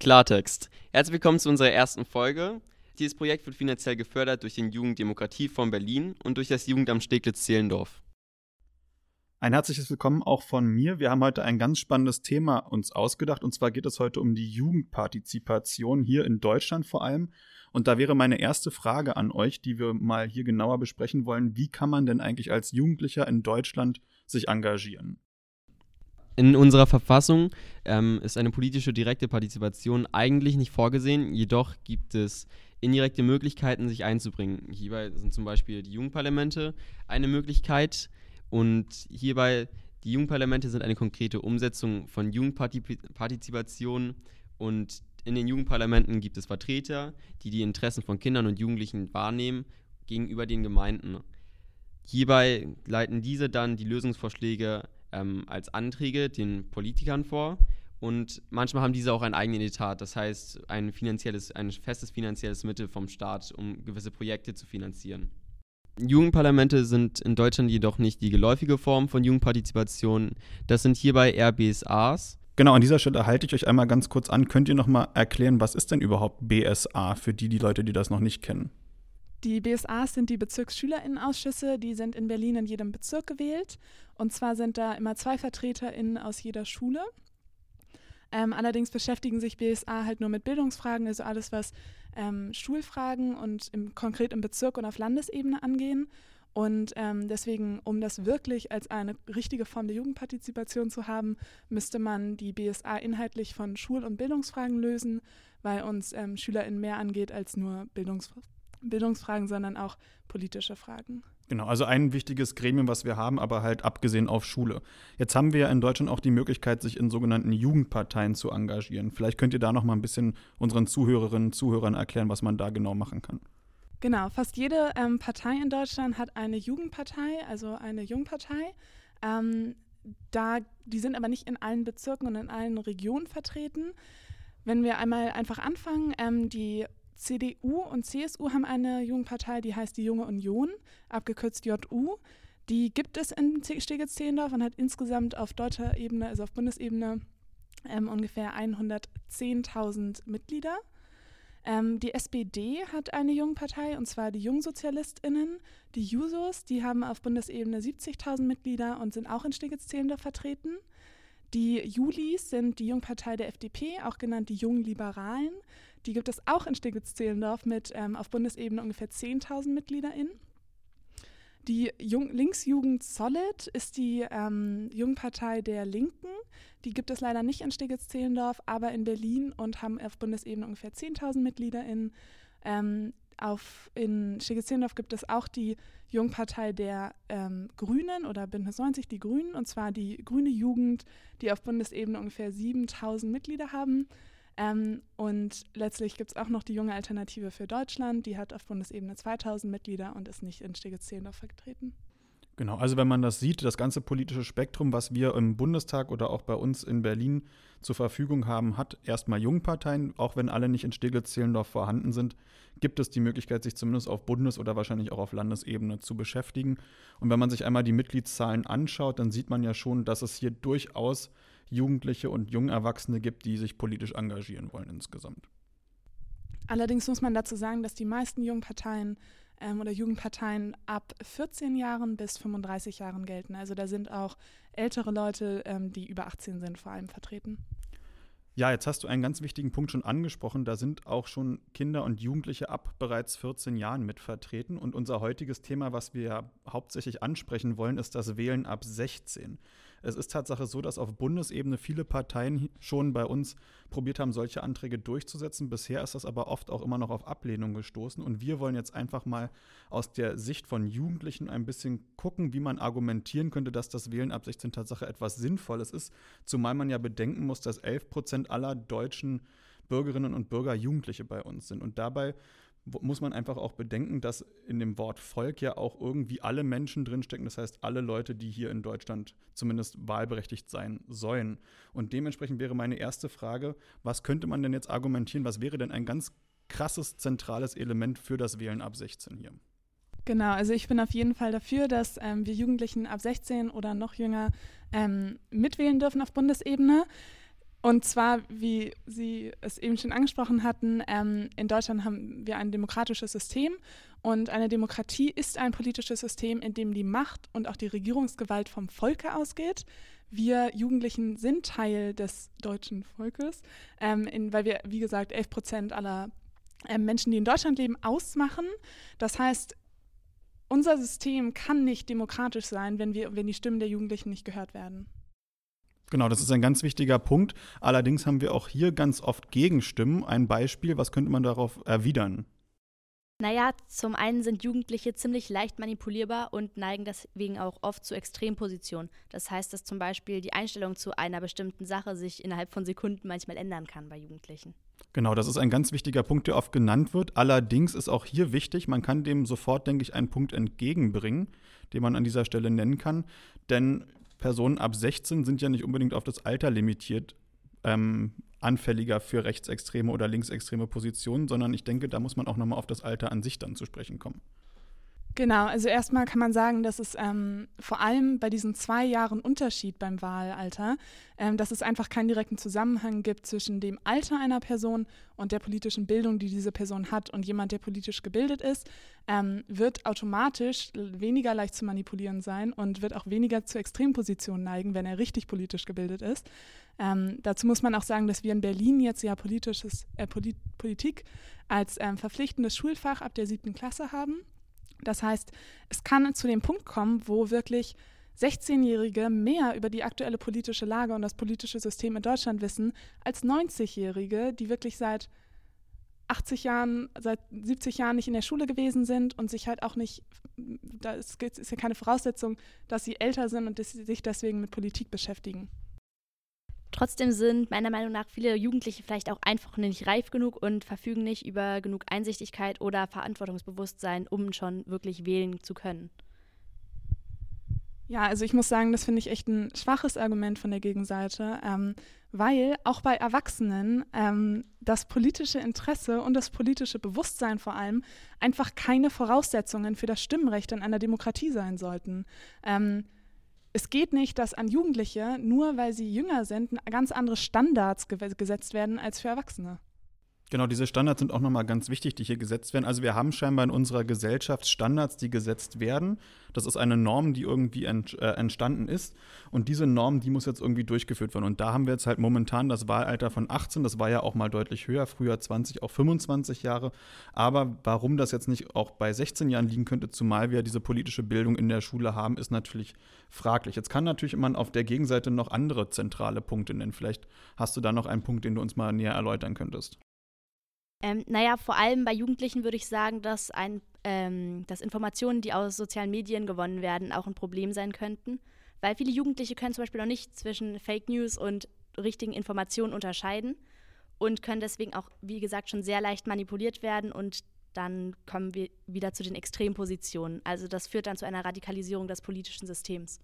Klartext. Herzlich willkommen zu unserer ersten Folge. Dieses Projekt wird finanziell gefördert durch den Jugenddemokratiefonds Berlin und durch das Jugendamt Steglitz-Zehlendorf. Ein herzliches Willkommen auch von mir. Wir haben heute ein ganz spannendes Thema uns ausgedacht und zwar geht es heute um die Jugendpartizipation hier in Deutschland vor allem. Und da wäre meine erste Frage an euch, die wir mal hier genauer besprechen wollen. Wie kann man denn eigentlich als Jugendlicher in Deutschland sich engagieren? In unserer Verfassung ähm, ist eine politische direkte Partizipation eigentlich nicht vorgesehen, jedoch gibt es indirekte Möglichkeiten, sich einzubringen. Hierbei sind zum Beispiel die Jugendparlamente eine Möglichkeit und hierbei die Jugendparlamente sind eine konkrete Umsetzung von Jugendpartizipation und in den Jugendparlamenten gibt es Vertreter, die die Interessen von Kindern und Jugendlichen wahrnehmen gegenüber den Gemeinden. Hierbei leiten diese dann die Lösungsvorschläge ähm, als Anträge den Politikern vor. Und manchmal haben diese auch einen eigenen Etat, das heißt ein, finanzielles, ein festes finanzielles Mittel vom Staat, um gewisse Projekte zu finanzieren. Jugendparlamente sind in Deutschland jedoch nicht die geläufige Form von Jugendpartizipation. Das sind hierbei eher BSAs. Genau, an dieser Stelle halte ich euch einmal ganz kurz an. Könnt ihr noch mal erklären, was ist denn überhaupt BSA für die, die Leute, die das noch nicht kennen? Die BSAs sind die Bezirksschülerinnenausschüsse, die sind in Berlin in jedem Bezirk gewählt. Und zwar sind da immer zwei VertreterInnen aus jeder Schule. Ähm, allerdings beschäftigen sich BSA halt nur mit Bildungsfragen, also alles, was ähm, Schulfragen und im, konkret im Bezirk und auf Landesebene angehen. Und ähm, deswegen, um das wirklich als eine richtige Form der Jugendpartizipation zu haben, müsste man die BSA inhaltlich von Schul- und Bildungsfragen lösen, weil uns ähm, SchülerInnen mehr angeht als nur Bildungsfragen. Bildungsfragen, sondern auch politische Fragen. Genau, also ein wichtiges Gremium, was wir haben, aber halt abgesehen auf Schule. Jetzt haben wir ja in Deutschland auch die Möglichkeit, sich in sogenannten Jugendparteien zu engagieren. Vielleicht könnt ihr da noch mal ein bisschen unseren Zuhörerinnen und Zuhörern erklären, was man da genau machen kann. Genau, fast jede ähm, Partei in Deutschland hat eine Jugendpartei, also eine Jungpartei. Ähm, da, die sind aber nicht in allen Bezirken und in allen Regionen vertreten. Wenn wir einmal einfach anfangen, ähm, die CDU und CSU haben eine Jugendpartei, die heißt die Junge Union, abgekürzt JU. Die gibt es in Steglitz-Zehlendorf und hat insgesamt auf deutscher Ebene, also auf Bundesebene, ähm, ungefähr 110.000 Mitglieder. Ähm, die SPD hat eine Jugendpartei, und zwar die JungsozialistInnen. Die Jusos, die haben auf Bundesebene 70.000 Mitglieder und sind auch in Steglitz-Zehlendorf vertreten. Die Julis sind die Jungpartei der FDP, auch genannt die Jungliberalen. Die gibt es auch in Steglitz-Zehlendorf mit ähm, auf Bundesebene ungefähr 10.000 MitgliederInnen. Die Jung Linksjugend Solid ist die ähm, Jungpartei der Linken. Die gibt es leider nicht in Steglitz-Zehlendorf, aber in Berlin und haben auf Bundesebene ungefähr 10.000 MitgliederInnen. Ähm, auf, in Steglitz-Zehlendorf gibt es auch die Jungpartei der ähm, Grünen oder Bündnis 90, die Grünen, und zwar die Grüne Jugend, die auf Bundesebene ungefähr 7.000 Mitglieder haben. Ähm, und letztlich gibt es auch noch die junge Alternative für Deutschland, die hat auf Bundesebene 2000 Mitglieder und ist nicht in Steglitz-Zehlendorf vertreten. Genau, also wenn man das sieht, das ganze politische Spektrum, was wir im Bundestag oder auch bei uns in Berlin zur Verfügung haben, hat erstmal Jungparteien, auch wenn alle nicht in Steglitz-Zehlendorf vorhanden sind, gibt es die Möglichkeit, sich zumindest auf Bundes- oder wahrscheinlich auch auf Landesebene zu beschäftigen. Und wenn man sich einmal die Mitgliedszahlen anschaut, dann sieht man ja schon, dass es hier durchaus Jugendliche und junge Erwachsene gibt, die sich politisch engagieren wollen insgesamt. Allerdings muss man dazu sagen, dass die meisten Jungparteien ähm, oder Jugendparteien ab 14 Jahren bis 35 Jahren gelten. Also da sind auch ältere Leute, ähm, die über 18 sind, vor allem vertreten. Ja, jetzt hast du einen ganz wichtigen Punkt schon angesprochen. Da sind auch schon Kinder und Jugendliche ab bereits 14 Jahren mit vertreten. Und unser heutiges Thema, was wir hauptsächlich ansprechen wollen, ist das Wählen ab 16. Es ist Tatsache so, dass auf Bundesebene viele Parteien schon bei uns probiert haben, solche Anträge durchzusetzen. Bisher ist das aber oft auch immer noch auf Ablehnung gestoßen. Und wir wollen jetzt einfach mal aus der Sicht von Jugendlichen ein bisschen gucken, wie man argumentieren könnte, dass das Wählen ab 16 Tatsache etwas Sinnvolles ist. Zumal man ja bedenken muss, dass 11 Prozent aller deutschen Bürgerinnen und Bürger Jugendliche bei uns sind. Und dabei muss man einfach auch bedenken, dass in dem Wort Volk ja auch irgendwie alle Menschen drinstecken. Das heißt, alle Leute, die hier in Deutschland zumindest wahlberechtigt sein sollen. Und dementsprechend wäre meine erste Frage, was könnte man denn jetzt argumentieren? Was wäre denn ein ganz krasses, zentrales Element für das Wählen ab 16 hier? Genau, also ich bin auf jeden Fall dafür, dass ähm, wir Jugendlichen ab 16 oder noch jünger ähm, mitwählen dürfen auf Bundesebene Und zwar, wie Sie es eben schon angesprochen hatten, ähm, in Deutschland haben wir ein demokratisches System und eine Demokratie ist ein politisches System, in dem die Macht und auch die Regierungsgewalt vom Volke ausgeht. Wir Jugendlichen sind Teil des deutschen Volkes, ähm, in, weil wir, wie gesagt, 11 Prozent aller äh, Menschen, die in Deutschland leben, ausmachen. Das heißt, unser System kann nicht demokratisch sein, wenn, wir, wenn die Stimmen der Jugendlichen nicht gehört werden. Genau, das ist ein ganz wichtiger Punkt. Allerdings haben wir auch hier ganz oft Gegenstimmen. Ein Beispiel, was könnte man darauf erwidern? Naja, zum einen sind Jugendliche ziemlich leicht manipulierbar und neigen deswegen auch oft zu Extrempositionen. Das heißt, dass zum Beispiel die Einstellung zu einer bestimmten Sache sich innerhalb von Sekunden manchmal ändern kann bei Jugendlichen. Genau, das ist ein ganz wichtiger Punkt, der oft genannt wird. Allerdings ist auch hier wichtig, man kann dem sofort, denke ich, einen Punkt entgegenbringen, den man an dieser Stelle nennen kann. Denn Personen ab 16 sind ja nicht unbedingt auf das Alter limitiert, ähm, anfälliger für rechtsextreme oder linksextreme Positionen, sondern ich denke, da muss man auch nochmal auf das Alter an sich dann zu sprechen kommen. Genau, also erstmal kann man sagen, dass es ähm, vor allem bei diesen zwei Jahren Unterschied beim Wahlalter, ähm, dass es einfach keinen direkten Zusammenhang gibt zwischen dem Alter einer Person und der politischen Bildung, die diese Person hat. Und jemand, der politisch gebildet ist, ähm, wird automatisch weniger leicht zu manipulieren sein und wird auch weniger zu Extrempositionen neigen, wenn er richtig politisch gebildet ist. Ähm, dazu muss man auch sagen, dass wir in Berlin jetzt ja politisches, äh, Polit Politik als ähm, verpflichtendes Schulfach ab der siebten Klasse haben. Das heißt, es kann zu dem Punkt kommen, wo wirklich 16-Jährige mehr über die aktuelle politische Lage und das politische System in Deutschland wissen als 90-Jährige, die wirklich seit 80 Jahren, seit 70 Jahren nicht in der Schule gewesen sind und sich halt auch nicht, da ist, ja keine Voraussetzung, dass sie älter sind und sich deswegen mit Politik beschäftigen. Trotzdem sind meiner Meinung nach viele Jugendliche vielleicht auch einfach nicht reif genug und verfügen nicht über genug Einsichtigkeit oder Verantwortungsbewusstsein, um schon wirklich wählen zu können. Ja, also ich muss sagen, das finde ich echt ein schwaches Argument von der Gegenseite, ähm, weil auch bei Erwachsenen ähm, das politische Interesse und das politische Bewusstsein vor allem einfach keine Voraussetzungen für das Stimmrecht in einer Demokratie sein sollten. Ähm, es geht nicht, dass an Jugendliche, nur weil sie jünger sind, ganz andere Standards ge gesetzt werden als für Erwachsene. Genau, diese Standards sind auch nochmal ganz wichtig, die hier gesetzt werden. Also wir haben scheinbar in unserer Gesellschaft Standards, die gesetzt werden. Das ist eine Norm, die irgendwie ent, äh, entstanden ist. Und diese Norm, die muss jetzt irgendwie durchgeführt werden. Und da haben wir jetzt halt momentan das Wahlalter von 18. Das war ja auch mal deutlich höher, früher 20, auch 25 Jahre. Aber warum das jetzt nicht auch bei 16 Jahren liegen könnte, zumal wir diese politische Bildung in der Schule haben, ist natürlich fraglich. Jetzt kann natürlich man auf der Gegenseite noch andere zentrale Punkte nennen. Vielleicht hast du da noch einen Punkt, den du uns mal näher erläutern könntest. Ähm, naja, vor allem bei Jugendlichen würde ich sagen, dass, ein, ähm, dass Informationen, die aus sozialen Medien gewonnen werden, auch ein Problem sein könnten. Weil viele Jugendliche können zum Beispiel noch nicht zwischen Fake News und richtigen Informationen unterscheiden und können deswegen auch, wie gesagt, schon sehr leicht manipuliert werden und dann kommen wir wieder zu den Extrempositionen. Also das führt dann zu einer Radikalisierung des politischen Systems.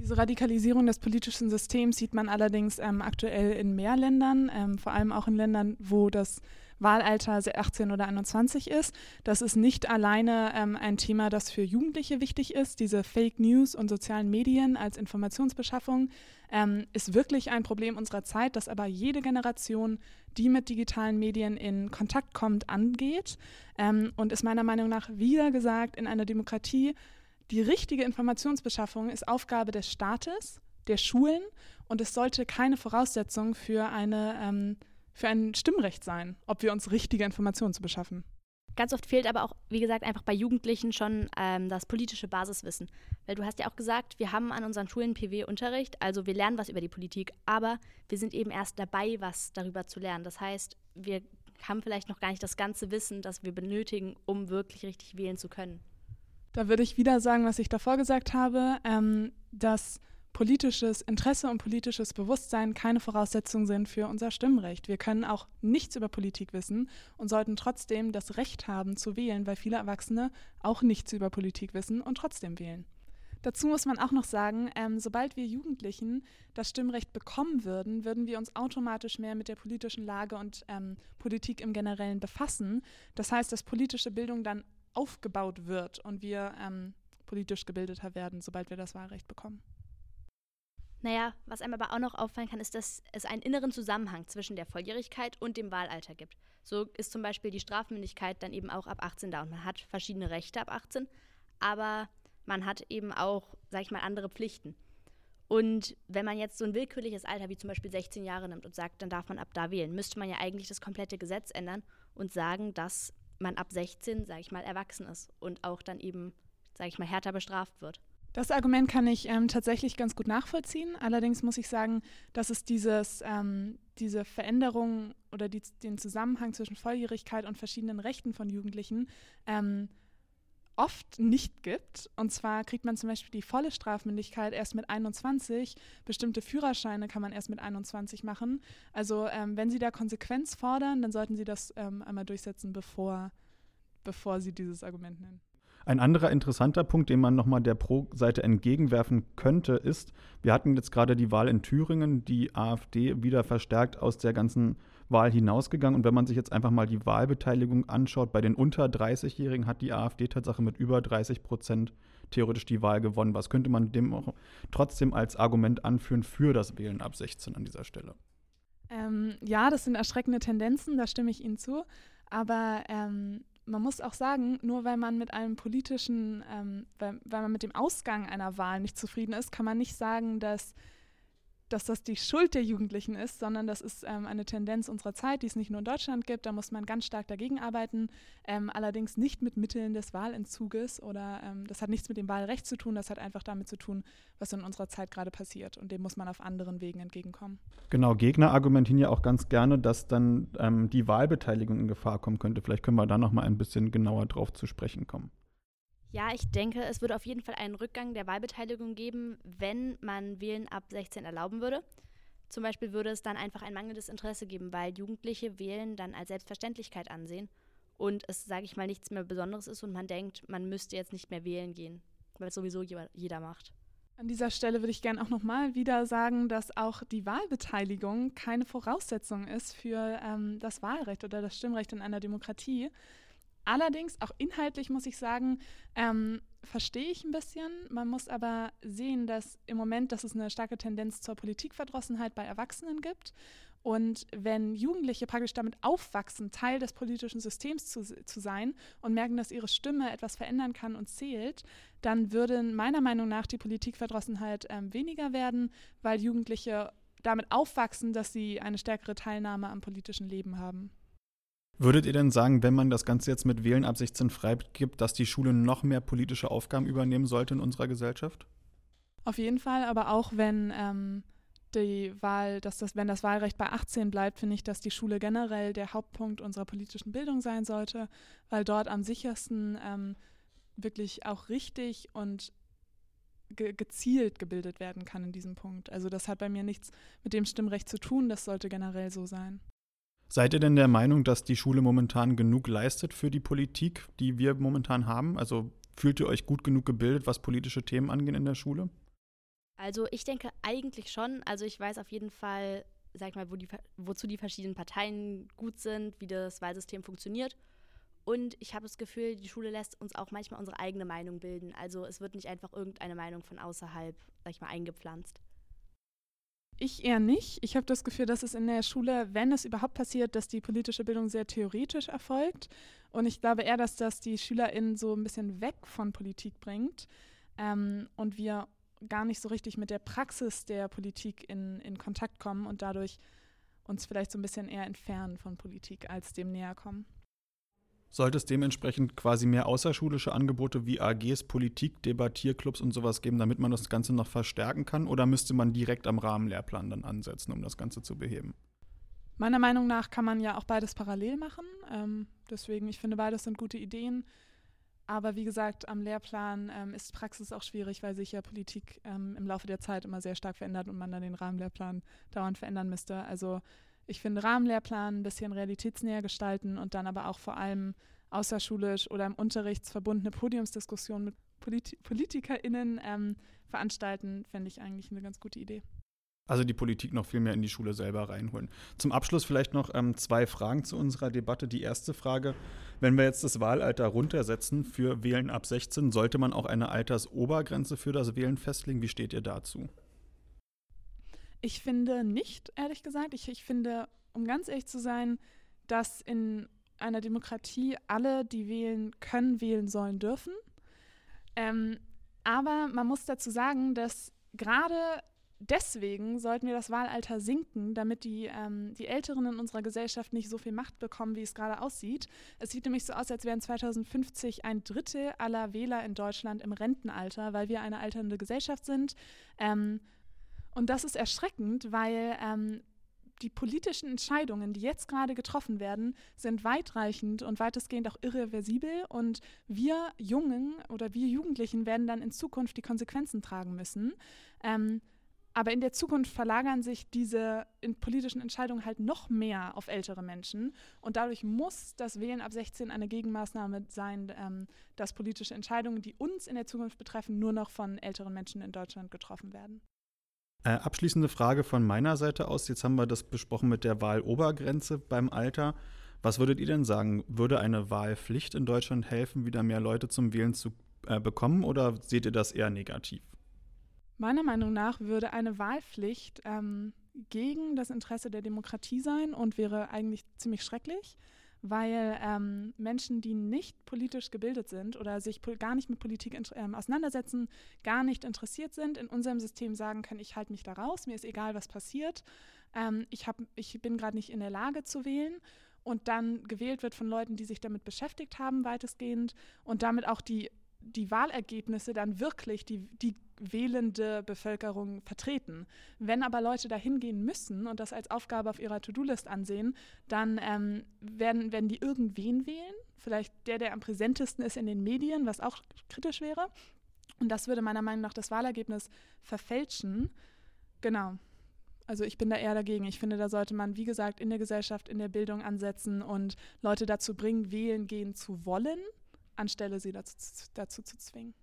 Diese Radikalisierung des politischen Systems sieht man allerdings ähm, aktuell in mehr Ländern, ähm, vor allem auch in Ländern, wo das Wahlalter 18 oder 21 ist. Das ist nicht alleine ähm, ein Thema, das für Jugendliche wichtig ist. Diese Fake News und sozialen Medien als Informationsbeschaffung ähm, ist wirklich ein Problem unserer Zeit, das aber jede Generation, die mit digitalen Medien in Kontakt kommt, angeht ähm, und ist meiner Meinung nach, wieder gesagt, in einer Demokratie die richtige Informationsbeschaffung ist Aufgabe des Staates, der Schulen und es sollte keine Voraussetzung für, eine, ähm, für ein Stimmrecht sein, ob wir uns richtige Informationen zu beschaffen. Ganz oft fehlt aber auch, wie gesagt, einfach bei Jugendlichen schon ähm, das politische Basiswissen. Weil du hast ja auch gesagt, wir haben an unseren Schulen PW-Unterricht, also wir lernen was über die Politik, aber wir sind eben erst dabei, was darüber zu lernen. Das heißt, wir haben vielleicht noch gar nicht das ganze Wissen, das wir benötigen, um wirklich richtig wählen zu können. Da würde ich wieder sagen, was ich davor gesagt habe, ähm, dass politisches Interesse und politisches Bewusstsein keine Voraussetzung sind für unser Stimmrecht. Wir können auch nichts über Politik wissen und sollten trotzdem das Recht haben zu wählen, weil viele Erwachsene auch nichts über Politik wissen und trotzdem wählen. Dazu muss man auch noch sagen, ähm, sobald wir Jugendlichen das Stimmrecht bekommen würden, würden wir uns automatisch mehr mit der politischen Lage und ähm, Politik im Generellen befassen. Das heißt, dass politische Bildung dann aufgebaut wird und wir ähm, politisch gebildeter werden, sobald wir das Wahlrecht bekommen. Naja, was einem aber auch noch auffallen kann, ist, dass es einen inneren Zusammenhang zwischen der Volljährigkeit und dem Wahlalter gibt. So ist zum Beispiel die Strafmündigkeit dann eben auch ab 18 da und man hat verschiedene Rechte ab 18, aber man hat eben auch, sag ich mal, andere Pflichten. Und wenn man jetzt so ein willkürliches Alter wie zum Beispiel 16 Jahre nimmt und sagt, dann darf man ab da wählen, müsste man ja eigentlich das komplette Gesetz ändern und sagen, dass man ab 16, sage ich mal, erwachsen ist und auch dann eben, sage ich mal, härter bestraft wird. Das Argument kann ich ähm, tatsächlich ganz gut nachvollziehen. Allerdings muss ich sagen, dass es dieses, ähm, diese Veränderung oder die, den Zusammenhang zwischen Volljährigkeit und verschiedenen Rechten von Jugendlichen ähm, oft nicht gibt. Und zwar kriegt man zum Beispiel die volle Strafmündigkeit erst mit 21. Bestimmte Führerscheine kann man erst mit 21 machen. Also ähm, wenn Sie da Konsequenz fordern, dann sollten Sie das ähm, einmal durchsetzen, bevor, bevor Sie dieses Argument nennen. Ein anderer interessanter Punkt, den man nochmal der Pro-Seite entgegenwerfen könnte, ist, wir hatten jetzt gerade die Wahl in Thüringen, die AfD wieder verstärkt aus der ganzen Wahl hinausgegangen. Und wenn man sich jetzt einfach mal die Wahlbeteiligung anschaut, bei den unter 30-Jährigen hat die AfD Tatsache mit über 30 Prozent theoretisch die Wahl gewonnen. Was könnte man dem auch trotzdem als Argument anführen für das Wählen ab 16 an dieser Stelle? Ähm, ja, das sind erschreckende Tendenzen, da stimme ich Ihnen zu. Aber ähm, man muss auch sagen, nur weil man mit einem politischen, ähm, weil, weil man mit dem Ausgang einer Wahl nicht zufrieden ist, kann man nicht sagen, dass dass das die Schuld der Jugendlichen ist, sondern das ist ähm, eine Tendenz unserer Zeit, die es nicht nur in Deutschland gibt. Da muss man ganz stark dagegen arbeiten, ähm, allerdings nicht mit Mitteln des Wahlentzuges oder ähm, das hat nichts mit dem Wahlrecht zu tun, das hat einfach damit zu tun, was in unserer Zeit gerade passiert und dem muss man auf anderen Wegen entgegenkommen. Genau, Gegner argumentieren ja auch ganz gerne, dass dann ähm, die Wahlbeteiligung in Gefahr kommen könnte. Vielleicht können wir da noch mal ein bisschen genauer drauf zu sprechen kommen. Ja, ich denke, es würde auf jeden Fall einen Rückgang der Wahlbeteiligung geben, wenn man Wählen ab 16 erlauben würde. Zum Beispiel würde es dann einfach ein mangelndes Interesse geben, weil Jugendliche Wählen dann als Selbstverständlichkeit ansehen und es, sage ich mal, nichts mehr Besonderes ist und man denkt, man müsste jetzt nicht mehr wählen gehen, weil es sowieso jeder macht. An dieser Stelle würde ich gerne auch nochmal wieder sagen, dass auch die Wahlbeteiligung keine Voraussetzung ist für ähm, das Wahlrecht oder das Stimmrecht in einer Demokratie. Allerdings, auch inhaltlich muss ich sagen, ähm, verstehe ich ein bisschen. Man muss aber sehen, dass im Moment, dass es eine starke Tendenz zur Politikverdrossenheit bei Erwachsenen gibt. Und wenn Jugendliche praktisch damit aufwachsen, Teil des politischen Systems zu, zu sein und merken, dass ihre Stimme etwas verändern kann und zählt, dann würde meiner Meinung nach die Politikverdrossenheit ähm, weniger werden, weil Jugendliche damit aufwachsen, dass sie eine stärkere Teilnahme am politischen Leben haben. Würdet ihr denn sagen, wenn man das Ganze jetzt mit Wählen ab 16 freigibt, dass die Schule noch mehr politische Aufgaben übernehmen sollte in unserer Gesellschaft? Auf jeden Fall, aber auch wenn ähm, die Wahl, dass das, wenn das Wahlrecht bei 18 bleibt, finde ich, dass die Schule generell der Hauptpunkt unserer politischen Bildung sein sollte, weil dort am sichersten ähm, wirklich auch richtig und ge gezielt gebildet werden kann in diesem Punkt. Also das hat bei mir nichts mit dem Stimmrecht zu tun, das sollte generell so sein. Seid ihr denn der Meinung, dass die Schule momentan genug leistet für die Politik, die wir momentan haben? Also fühlt ihr euch gut genug gebildet, was politische Themen angeht in der Schule? Also ich denke eigentlich schon. Also ich weiß auf jeden Fall, sag mal, wo die, wozu die verschiedenen Parteien gut sind, wie das Wahlsystem funktioniert. Und ich habe das Gefühl, die Schule lässt uns auch manchmal unsere eigene Meinung bilden. Also es wird nicht einfach irgendeine Meinung von außerhalb, sag ich mal, eingepflanzt. Ich eher nicht. Ich habe das Gefühl, dass es in der Schule, wenn es überhaupt passiert, dass die politische Bildung sehr theoretisch erfolgt. Und ich glaube eher, dass das die SchülerInnen so ein bisschen weg von Politik bringt ähm, und wir gar nicht so richtig mit der Praxis der Politik in, in Kontakt kommen und dadurch uns vielleicht so ein bisschen eher entfernen von Politik, als dem näher kommen. Sollte es dementsprechend quasi mehr außerschulische Angebote wie AGs, Politik, Debattierclubs und sowas geben, damit man das Ganze noch verstärken kann? Oder müsste man direkt am Rahmenlehrplan dann ansetzen, um das Ganze zu beheben? Meiner Meinung nach kann man ja auch beides parallel machen. Ähm, deswegen, ich finde, beides sind gute Ideen. Aber wie gesagt, am Lehrplan ähm, ist Praxis auch schwierig, weil sich ja Politik ähm, im Laufe der Zeit immer sehr stark verändert und man dann den Rahmenlehrplan dauernd verändern müsste. Also ich finde Rahmenlehrplan ein bisschen realitätsnäher gestalten und dann aber auch vor allem außerschulisch oder im Unterricht verbundene Podiumsdiskussionen mit Polit PolitikerInnen ähm, veranstalten, fände ich eigentlich eine ganz gute Idee. Also die Politik noch viel mehr in die Schule selber reinholen. Zum Abschluss vielleicht noch ähm, zwei Fragen zu unserer Debatte. Die erste Frage, wenn wir jetzt das Wahlalter runtersetzen für Wählen ab 16, sollte man auch eine Altersobergrenze für das Wählen festlegen? Wie steht ihr dazu? Ich finde nicht, ehrlich gesagt. Ich, ich finde, um ganz ehrlich zu sein, dass in einer Demokratie alle, die wählen können, wählen sollen dürfen. Ähm, aber man muss dazu sagen, dass gerade deswegen sollten wir das Wahlalter sinken, damit die, ähm, die Älteren in unserer Gesellschaft nicht so viel Macht bekommen, wie es gerade aussieht. Es sieht nämlich so aus, als wären 2050 ein Drittel aller Wähler in Deutschland im Rentenalter, weil wir eine alternde Gesellschaft sind. Ähm, und das ist erschreckend, weil ähm, die politischen Entscheidungen, die jetzt gerade getroffen werden, sind weitreichend und weitestgehend auch irreversibel. Und wir Jungen oder wir Jugendlichen werden dann in Zukunft die Konsequenzen tragen müssen. Ähm, aber in der Zukunft verlagern sich diese politischen Entscheidungen halt noch mehr auf ältere Menschen. Und dadurch muss das Wählen ab 16 eine Gegenmaßnahme sein, ähm, dass politische Entscheidungen, die uns in der Zukunft betreffen, nur noch von älteren Menschen in Deutschland getroffen werden. Äh, abschließende Frage von meiner Seite aus. Jetzt haben wir das besprochen mit der Wahlobergrenze beim Alter. Was würdet ihr denn sagen? Würde eine Wahlpflicht in Deutschland helfen, wieder mehr Leute zum Wählen zu äh, bekommen oder seht ihr das eher negativ? Meiner Meinung nach würde eine Wahlpflicht ähm, gegen das Interesse der Demokratie sein und wäre eigentlich ziemlich schrecklich weil ähm, Menschen, die nicht politisch gebildet sind oder sich gar nicht mit Politik ähm, auseinandersetzen, gar nicht interessiert sind, in unserem System sagen können, ich halte mich da raus, mir ist egal, was passiert, ähm, ich, hab, ich bin gerade nicht in der Lage zu wählen. Und dann gewählt wird von Leuten, die sich damit beschäftigt haben, weitestgehend und damit auch die die Wahlergebnisse dann wirklich die, die wählende Bevölkerung vertreten. Wenn aber Leute dahin gehen müssen und das als Aufgabe auf ihrer To-Do-List ansehen, dann ähm, werden, werden die irgendwen wählen. Vielleicht der, der am präsentesten ist in den Medien, was auch kritisch wäre. Und das würde meiner Meinung nach das Wahlergebnis verfälschen. Genau. Also ich bin da eher dagegen. Ich finde, da sollte man, wie gesagt, in der Gesellschaft, in der Bildung ansetzen und Leute dazu bringen, wählen gehen zu wollen anstelle sie dazu, dazu zu zwingen.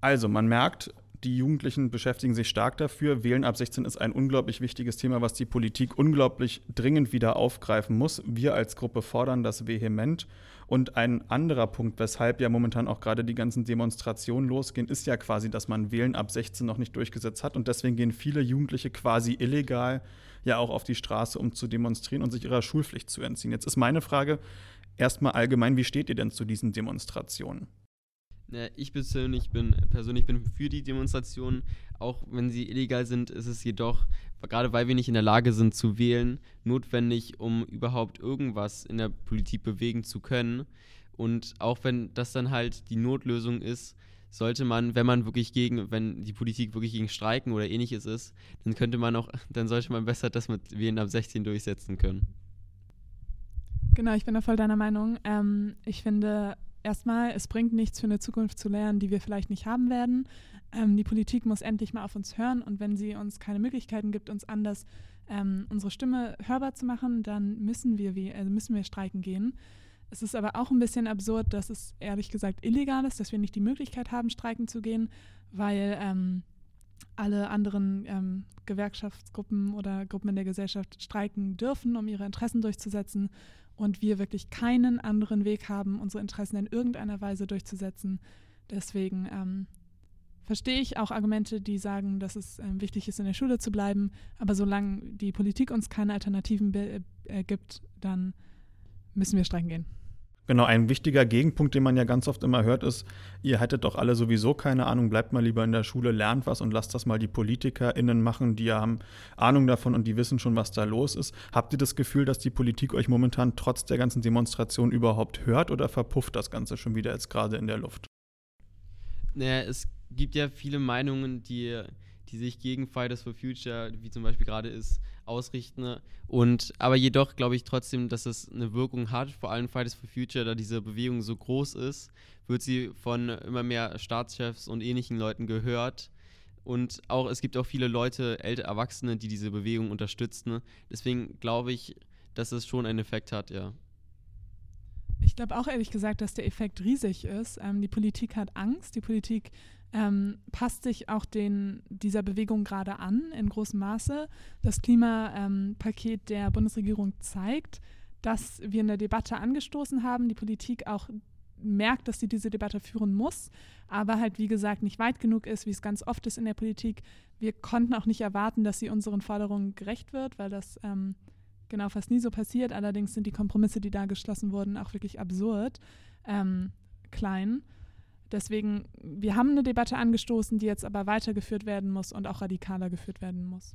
Also, man merkt, die Jugendlichen beschäftigen sich stark dafür. Wählen ab 16 ist ein unglaublich wichtiges Thema, was die Politik unglaublich dringend wieder aufgreifen muss. Wir als Gruppe fordern das vehement. Und ein anderer Punkt, weshalb ja momentan auch gerade die ganzen Demonstrationen losgehen, ist ja quasi, dass man Wählen ab 16 noch nicht durchgesetzt hat. Und deswegen gehen viele Jugendliche quasi illegal ja auch auf die Straße, um zu demonstrieren und sich ihrer Schulpflicht zu entziehen. Jetzt ist meine Frage, erstmal allgemein, wie steht ihr denn zu diesen Demonstrationen? Ich persönlich bin, persönlich bin für die Demonstrationen. Auch wenn sie illegal sind, ist es jedoch, gerade weil wir nicht in der Lage sind zu wählen, notwendig, um überhaupt irgendwas in der Politik bewegen zu können. Und auch wenn das dann halt die Notlösung ist, sollte man, wenn man wirklich gegen, wenn die Politik wirklich gegen Streiken oder ähnliches ist, dann könnte man auch, dann sollte man besser das mit Wählen ab 16 durchsetzen können. Genau, ich bin da voll deiner Meinung. Ähm, ich finde, erstmal, es bringt nichts für eine Zukunft zu lernen, die wir vielleicht nicht haben werden. Ähm, die Politik muss endlich mal auf uns hören und wenn sie uns keine Möglichkeiten gibt, uns anders ähm, unsere Stimme hörbar zu machen, dann müssen wir, also müssen wir streiken gehen. Es ist aber auch ein bisschen absurd, dass es ehrlich gesagt illegal ist, dass wir nicht die Möglichkeit haben, streiken zu gehen, weil ähm, alle anderen ähm, Gewerkschaftsgruppen oder Gruppen in der Gesellschaft streiken dürfen, um ihre Interessen durchzusetzen und wir wirklich keinen anderen Weg haben, unsere Interessen in irgendeiner Weise durchzusetzen. Deswegen ähm, verstehe ich auch Argumente, die sagen, dass es ähm, wichtig ist, in der Schule zu bleiben. Aber solange die Politik uns keine Alternativen äh, gibt, dann müssen wir streiken gehen. Genau, ein wichtiger Gegenpunkt, den man ja ganz oft immer hört, ist, ihr hättet doch alle sowieso keine Ahnung, bleibt mal lieber in der Schule, lernt was und lasst das mal die PolitikerInnen machen, die haben Ahnung davon und die wissen schon, was da los ist. Habt ihr das Gefühl, dass die Politik euch momentan trotz der ganzen Demonstration überhaupt hört oder verpufft das Ganze schon wieder jetzt gerade in der Luft? Naja, es gibt ja viele Meinungen, die die sich gegen Fridays for Future, wie zum Beispiel gerade ist, ausrichten. Und aber jedoch glaube ich trotzdem, dass es eine Wirkung hat, vor allem Fridays for Future, da diese Bewegung so groß ist, wird sie von immer mehr Staatschefs und ähnlichen Leuten gehört. Und auch es gibt auch viele Leute, ältere Erwachsene, die diese Bewegung unterstützen. Deswegen glaube ich, dass es schon einen Effekt hat, ja. Ich glaube auch ehrlich gesagt, dass der Effekt riesig ist. Ähm, die Politik hat Angst. Die Politik ähm, passt sich auch den, dieser Bewegung gerade an in großem Maße. Das Klimapaket ähm, der Bundesregierung zeigt, dass wir eine Debatte angestoßen haben, die Politik auch merkt, dass sie diese Debatte führen muss, aber halt, wie gesagt, nicht weit genug ist, wie es ganz oft ist in der Politik. Wir konnten auch nicht erwarten, dass sie unseren Forderungen gerecht wird, weil das ähm, genau fast nie so passiert. Allerdings sind die Kompromisse, die da geschlossen wurden, auch wirklich absurd ähm, klein. Deswegen, wir haben eine Debatte angestoßen, die jetzt aber weitergeführt werden muss und auch radikaler geführt werden muss.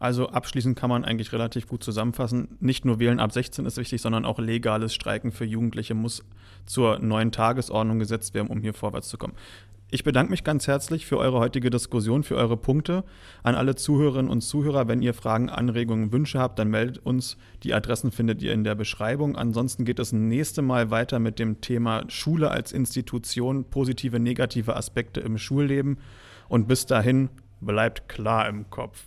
Also abschließend kann man eigentlich relativ gut zusammenfassen, nicht nur Wählen ab 16 ist wichtig, sondern auch legales Streiken für Jugendliche muss zur neuen Tagesordnung gesetzt werden, um hier vorwärts zu kommen. Ich bedanke mich ganz herzlich für eure heutige Diskussion, für eure Punkte. An alle Zuhörerinnen und Zuhörer, wenn ihr Fragen, Anregungen, Wünsche habt, dann meldet uns. Die Adressen findet ihr in der Beschreibung. Ansonsten geht es nächste Mal weiter mit dem Thema Schule als Institution, positive, negative Aspekte im Schulleben. Und bis dahin bleibt klar im Kopf.